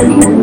Gracias.